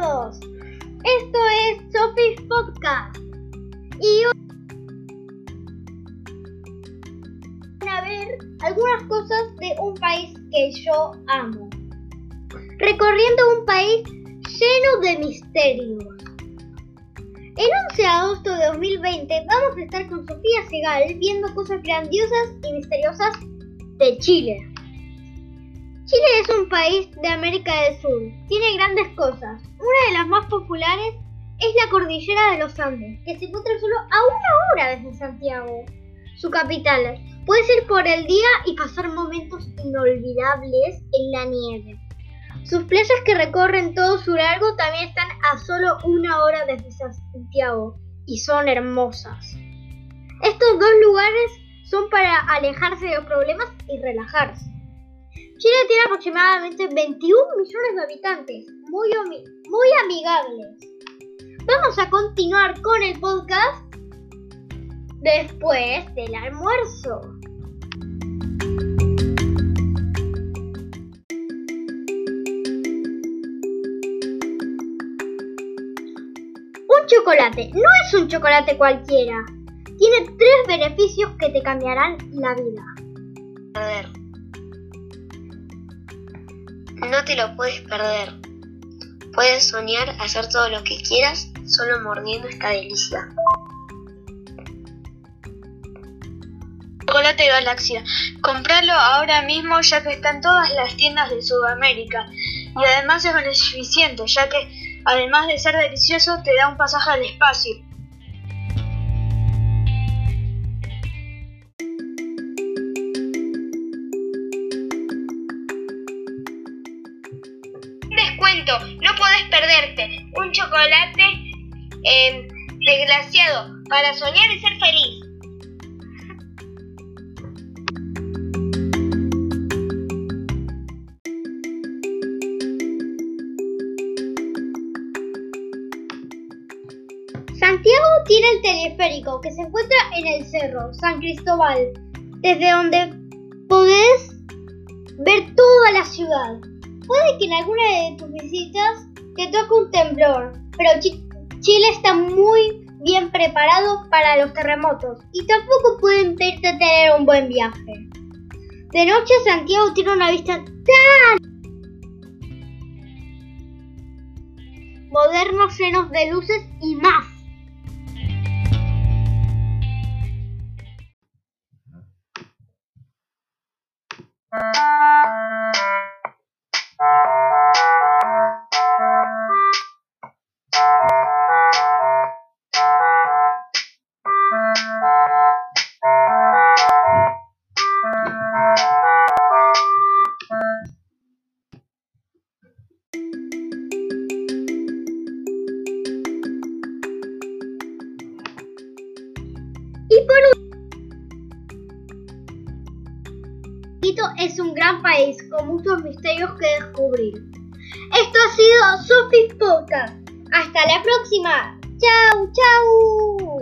todos. Esto es Sophie's Podcast. Y hoy van a ver algunas cosas de un país que yo amo. Recorriendo un país lleno de misterios. El 11 de agosto de 2020 vamos a estar con Sofía Segal viendo cosas grandiosas y misteriosas de Chile. Chile es un país de América del Sur. Tiene grandes cosas. Una de las más populares es la cordillera de los Andes, que se encuentra solo a una hora desde Santiago, su capital. Puedes ir por el día y pasar momentos inolvidables en la nieve. Sus playas que recorren todo su largo también están a solo una hora desde Santiago y son hermosas. Estos dos lugares son para alejarse de los problemas y relajarse. Chile tiene aproximadamente 21 millones de habitantes, muy, muy amigables. Vamos a continuar con el podcast después del almuerzo. Un chocolate no es un chocolate cualquiera. Tiene tres beneficios que te cambiarán la vida. Perder. No te lo puedes perder. Puedes soñar hacer todo lo que quieras solo mordiendo esta delicia. Chocolate Galaxia. Compralo ahora mismo ya que está en todas las tiendas de Sudamérica. Y además es beneficiente ya que además de ser delicioso te da un pasaje al espacio. No podés perderte un chocolate eh, desgraciado para soñar y ser feliz. Santiago tiene el teleférico que se encuentra en el cerro San Cristóbal, desde donde podés ver toda la ciudad. Puede que en alguna de tus visitas te toque un temblor, pero Chi- Chile está muy bien preparado para los terremotos y tampoco puede impedirte tener un buen viaje. De noche Santiago tiene una vista tan modernos llenos de luces y más. Y Es un gran país con muchos misterios que descubrir. Esto ha sido Sophie's Podcast. Hasta la próxima. Chau, chau.